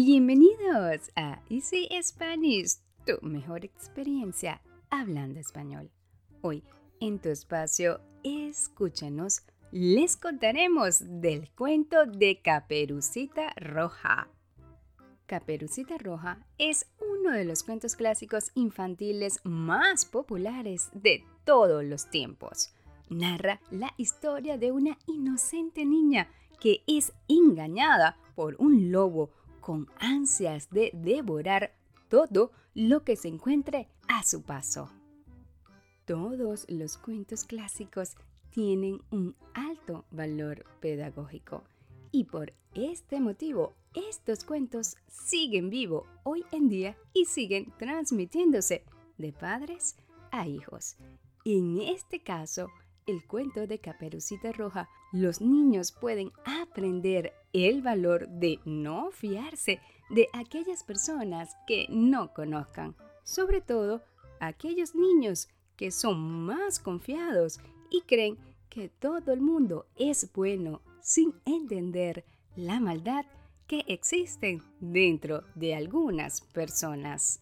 Bienvenidos a Easy Spanish, tu mejor experiencia hablando español. Hoy, en tu espacio, escúchanos, les contaremos del cuento de Caperucita Roja. Caperucita Roja es uno de los cuentos clásicos infantiles más populares de todos los tiempos. Narra la historia de una inocente niña que es engañada por un lobo con ansias de devorar todo lo que se encuentre a su paso. Todos los cuentos clásicos tienen un alto valor pedagógico y por este motivo estos cuentos siguen vivo hoy en día y siguen transmitiéndose de padres a hijos. En este caso, el cuento de Caperucita Roja, los niños pueden aprender el valor de no fiarse de aquellas personas que no conozcan, sobre todo aquellos niños que son más confiados y creen que todo el mundo es bueno sin entender la maldad que existe dentro de algunas personas.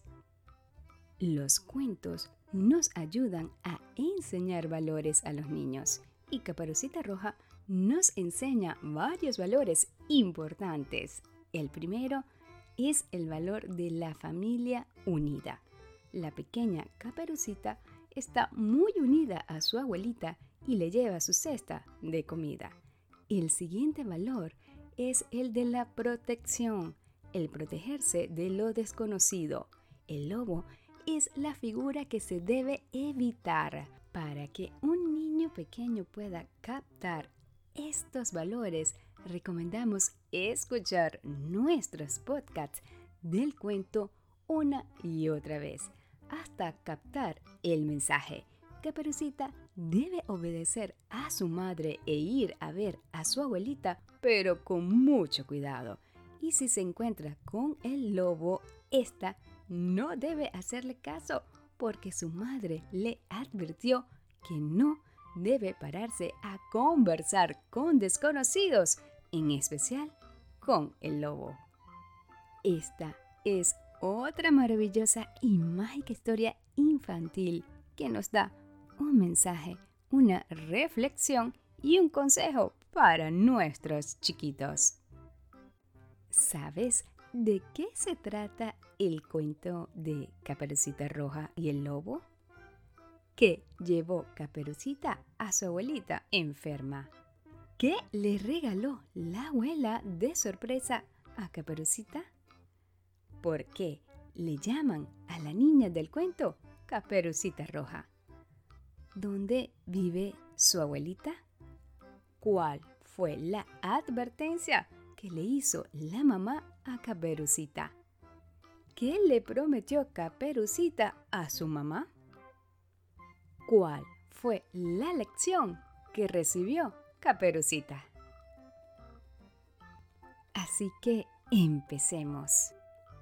Los cuentos nos ayudan a enseñar valores a los niños y Caparucita Roja nos enseña varios valores importantes. El primero es el valor de la familia unida. La pequeña Caperucita está muy unida a su abuelita y le lleva su cesta de comida. El siguiente valor es el de la protección, el protegerse de lo desconocido. El lobo es la figura que se debe evitar para que un niño pequeño pueda captar estos valores. Recomendamos escuchar nuestros podcasts del cuento una y otra vez hasta captar el mensaje. Caperucita debe obedecer a su madre e ir a ver a su abuelita, pero con mucho cuidado. Y si se encuentra con el lobo, esta no debe hacerle caso porque su madre le advirtió que no debe pararse a conversar con desconocidos, en especial con el lobo. Esta es otra maravillosa y mágica historia infantil que nos da un mensaje, una reflexión y un consejo para nuestros chiquitos. ¿Sabes ¿De qué se trata el cuento de Caperucita Roja y el Lobo? ¿Qué llevó Caperucita a su abuelita enferma? ¿Qué le regaló la abuela de sorpresa a Caperucita? ¿Por qué le llaman a la niña del cuento Caperucita Roja? ¿Dónde vive su abuelita? ¿Cuál fue la advertencia que le hizo la mamá a Caperucita. ¿Qué le prometió Caperucita a su mamá? ¿Cuál fue la lección que recibió Caperucita? Así que empecemos.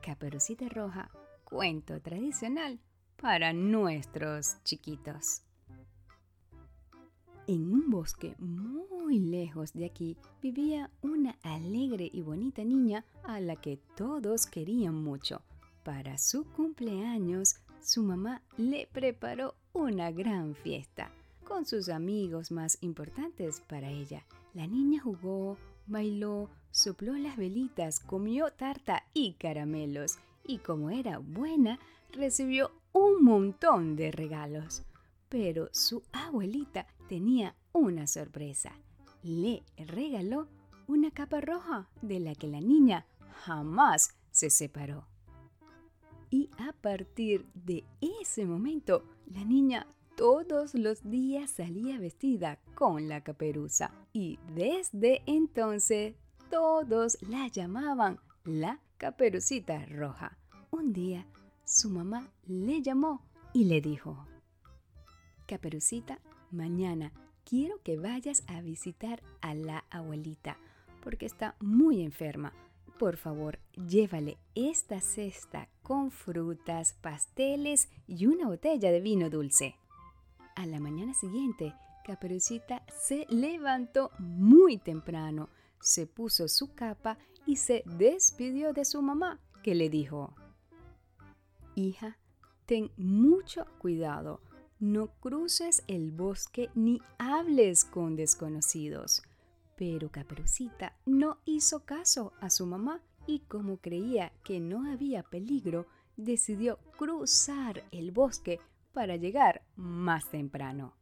Caperucita Roja, cuento tradicional para nuestros chiquitos. En un bosque muy lejos de aquí vivía una alegre y bonita niña a la que todos querían mucho. Para su cumpleaños, su mamá le preparó una gran fiesta con sus amigos más importantes para ella. La niña jugó, bailó, sopló las velitas, comió tarta y caramelos y como era buena, recibió un montón de regalos. Pero su abuelita tenía una sorpresa. Le regaló una capa roja de la que la niña jamás se separó. Y a partir de ese momento, la niña todos los días salía vestida con la caperuza. Y desde entonces todos la llamaban la caperucita roja. Un día su mamá le llamó y le dijo, Caperucita, mañana quiero que vayas a visitar a la abuelita porque está muy enferma. Por favor, llévale esta cesta con frutas, pasteles y una botella de vino dulce. A la mañana siguiente, Caperucita se levantó muy temprano, se puso su capa y se despidió de su mamá, que le dijo, Hija, ten mucho cuidado, no cruces el bosque ni hables con desconocidos. Pero Caperucita no hizo caso a su mamá y como creía que no había peligro, decidió cruzar el bosque para llegar más temprano.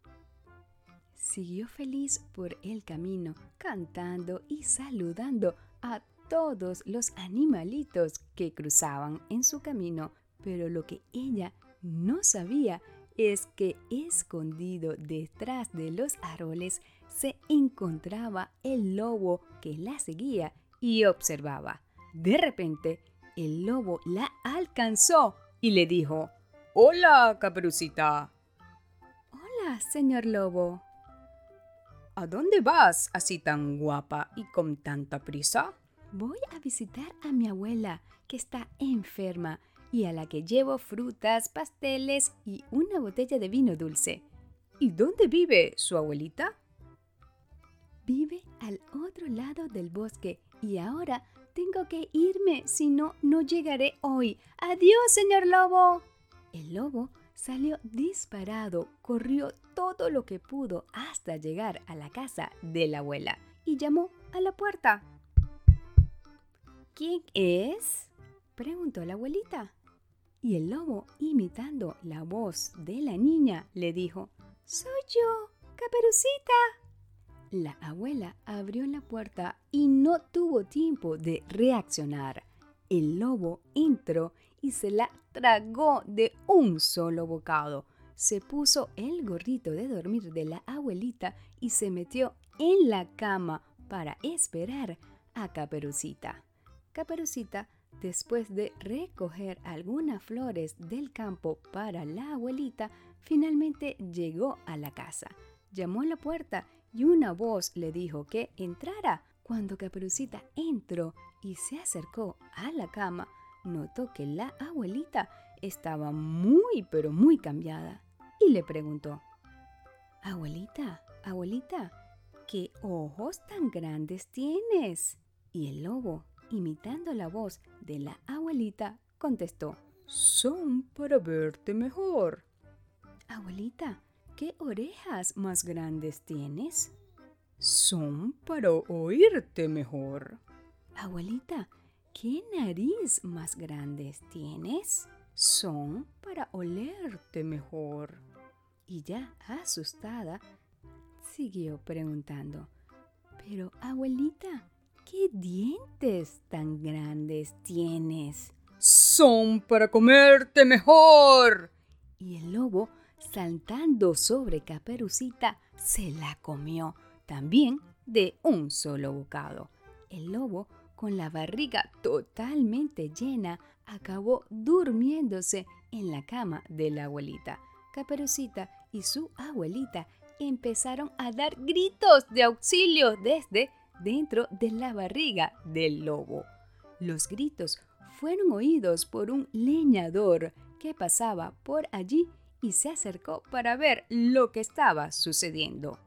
Siguió feliz por el camino, cantando y saludando a todos los animalitos que cruzaban en su camino, pero lo que ella no sabía es que escondido detrás de los árboles se encontraba el lobo que la seguía y observaba. De repente, el lobo la alcanzó y le dijo, Hola, caperucita. Hola, señor lobo. ¿A dónde vas así tan guapa y con tanta prisa? Voy a visitar a mi abuela, que está enferma y a la que llevo frutas, pasteles y una botella de vino dulce. ¿Y dónde vive su abuelita? Vive al otro lado del bosque y ahora tengo que irme, si no, no llegaré hoy. Adiós, señor lobo. El lobo salió disparado, corrió todo lo que pudo hasta llegar a la casa de la abuela y llamó a la puerta. ¿Quién es? preguntó la abuelita. Y el lobo, imitando la voz de la niña, le dijo, Soy yo, Caperucita. La abuela abrió la puerta y no tuvo tiempo de reaccionar. El lobo entró y se la tragó de un solo bocado. Se puso el gorrito de dormir de la abuelita y se metió en la cama para esperar a Caperucita. Caperucita, después de recoger algunas flores del campo para la abuelita, finalmente llegó a la casa. Llamó a la puerta y una voz le dijo que entrara. Cuando Caperucita entró y se acercó a la cama, notó que la abuelita estaba muy pero muy cambiada y le preguntó, Abuelita, abuelita, ¿qué ojos tan grandes tienes? Y el lobo, imitando la voz de la abuelita, contestó, Son para verte mejor. Abuelita, ¿Qué orejas más grandes tienes? Son para oírte mejor. Abuelita, ¿qué nariz más grandes tienes? Son para olerte mejor. Y ya asustada, siguió preguntando, pero abuelita, ¿qué dientes tan grandes tienes? Son para comerte mejor. Y el lobo saltando sobre Caperucita, se la comió también de un solo bocado. El lobo, con la barriga totalmente llena, acabó durmiéndose en la cama de la abuelita. Caperucita y su abuelita empezaron a dar gritos de auxilio desde dentro de la barriga del lobo. Los gritos fueron oídos por un leñador que pasaba por allí y se acercó para ver lo que estaba sucediendo.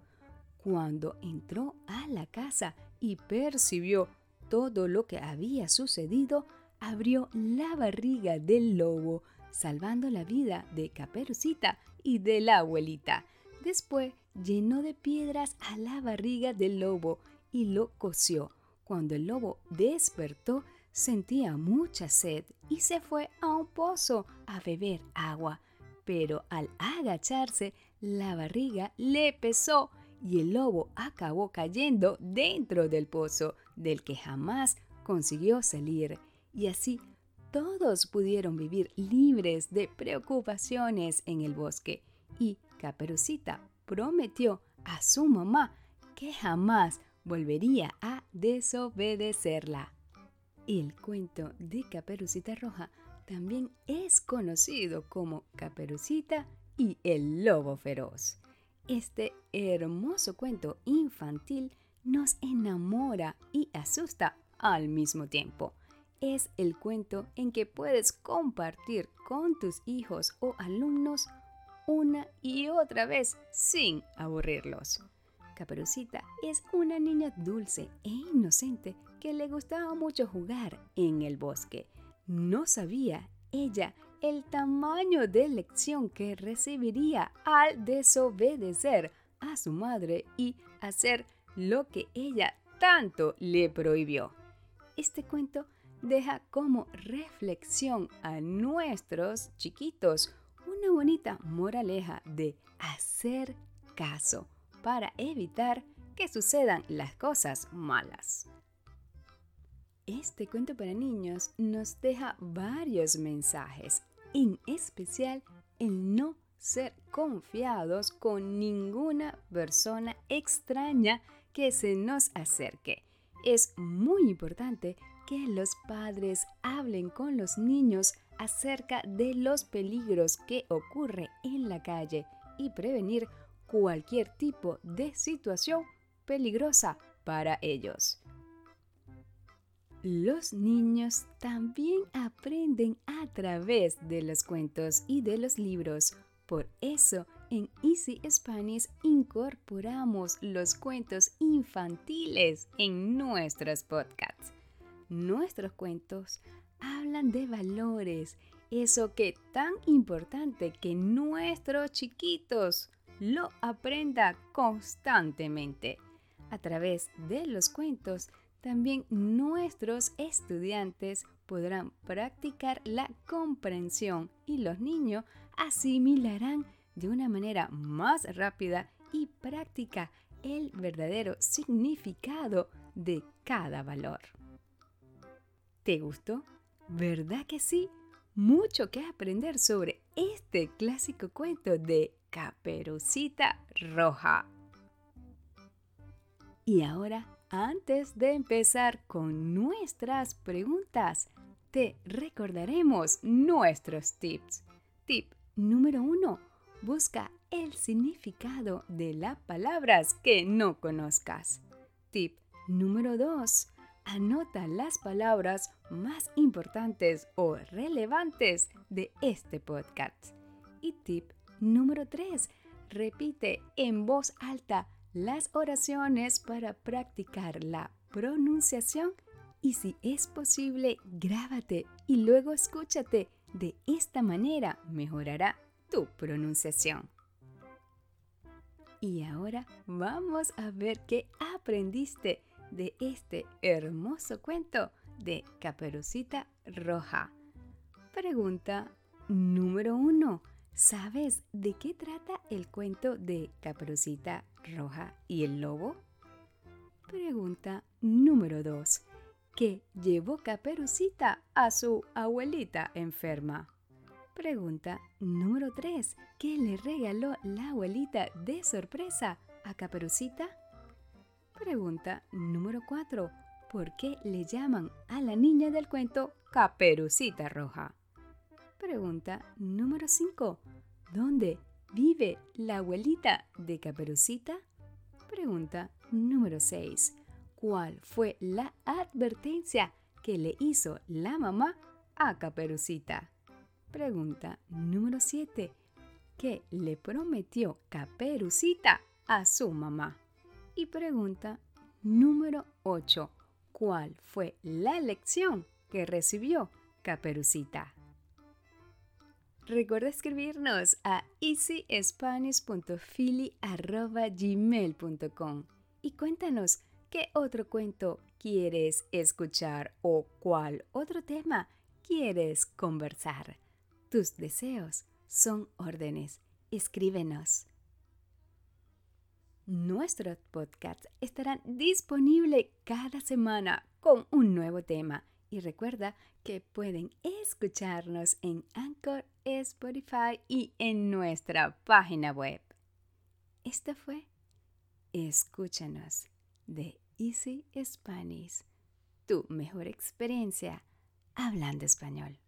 Cuando entró a la casa y percibió todo lo que había sucedido, abrió la barriga del lobo, salvando la vida de Caperucita y de la abuelita. Después llenó de piedras a la barriga del lobo y lo coció. Cuando el lobo despertó, sentía mucha sed y se fue a un pozo a beber agua pero al agacharse la barriga le pesó y el lobo acabó cayendo dentro del pozo del que jamás consiguió salir. Y así todos pudieron vivir libres de preocupaciones en el bosque. Y Caperucita prometió a su mamá que jamás volvería a desobedecerla. El cuento de Caperucita Roja también es conocido como Caperucita y el Lobo Feroz. Este hermoso cuento infantil nos enamora y asusta al mismo tiempo. Es el cuento en que puedes compartir con tus hijos o alumnos una y otra vez sin aburrirlos. Caperucita es una niña dulce e inocente que le gustaba mucho jugar en el bosque. No sabía ella el tamaño de lección que recibiría al desobedecer a su madre y hacer lo que ella tanto le prohibió. Este cuento deja como reflexión a nuestros chiquitos una bonita moraleja de hacer caso para evitar que sucedan las cosas malas. Este cuento para niños nos deja varios mensajes, en especial el no ser confiados con ninguna persona extraña que se nos acerque. Es muy importante que los padres hablen con los niños acerca de los peligros que ocurre en la calle y prevenir cualquier tipo de situación peligrosa para ellos. Los niños también aprenden a través de los cuentos y de los libros. Por eso, en Easy Spanish incorporamos los cuentos infantiles en nuestros podcasts. Nuestros cuentos hablan de valores, eso que tan importante que nuestros chiquitos lo aprenda constantemente. A través de los cuentos también nuestros estudiantes podrán practicar la comprensión y los niños asimilarán de una manera más rápida y práctica el verdadero significado de cada valor. ¿Te gustó? ¿Verdad que sí? Mucho que aprender sobre este clásico cuento de Caperucita Roja. Y ahora antes de empezar con nuestras preguntas, te recordaremos nuestros tips. Tip número uno, busca el significado de las palabras que no conozcas. Tip número dos, anota las palabras más importantes o relevantes de este podcast. Y tip número tres, repite en voz alta las oraciones para practicar la pronunciación y si es posible, grábate y luego escúchate. De esta manera mejorará tu pronunciación. Y ahora vamos a ver qué aprendiste de este hermoso cuento de Caperucita Roja. Pregunta número uno. ¿Sabes de qué trata el cuento de Caperucita Roja y el Lobo? Pregunta número 2. ¿Qué llevó Caperucita a su abuelita enferma? Pregunta número 3. ¿Qué le regaló la abuelita de sorpresa a Caperucita? Pregunta número 4. ¿Por qué le llaman a la niña del cuento Caperucita Roja? Pregunta número 5. ¿Dónde vive la abuelita de Caperucita? Pregunta número 6. ¿Cuál fue la advertencia que le hizo la mamá a Caperucita? Pregunta número 7. ¿Qué le prometió Caperucita a su mamá? Y pregunta número 8. ¿Cuál fue la lección que recibió Caperucita? Recuerda escribirnos a easyspanish.philly.gmail.com y cuéntanos qué otro cuento quieres escuchar o cuál otro tema quieres conversar. Tus deseos son órdenes. Escríbenos. Nuestros podcasts estarán disponibles cada semana con un nuevo tema. Y recuerda que pueden escucharnos en Anchor, Spotify y en nuestra página web. Esto fue Escúchanos de Easy Spanish, tu mejor experiencia hablando español.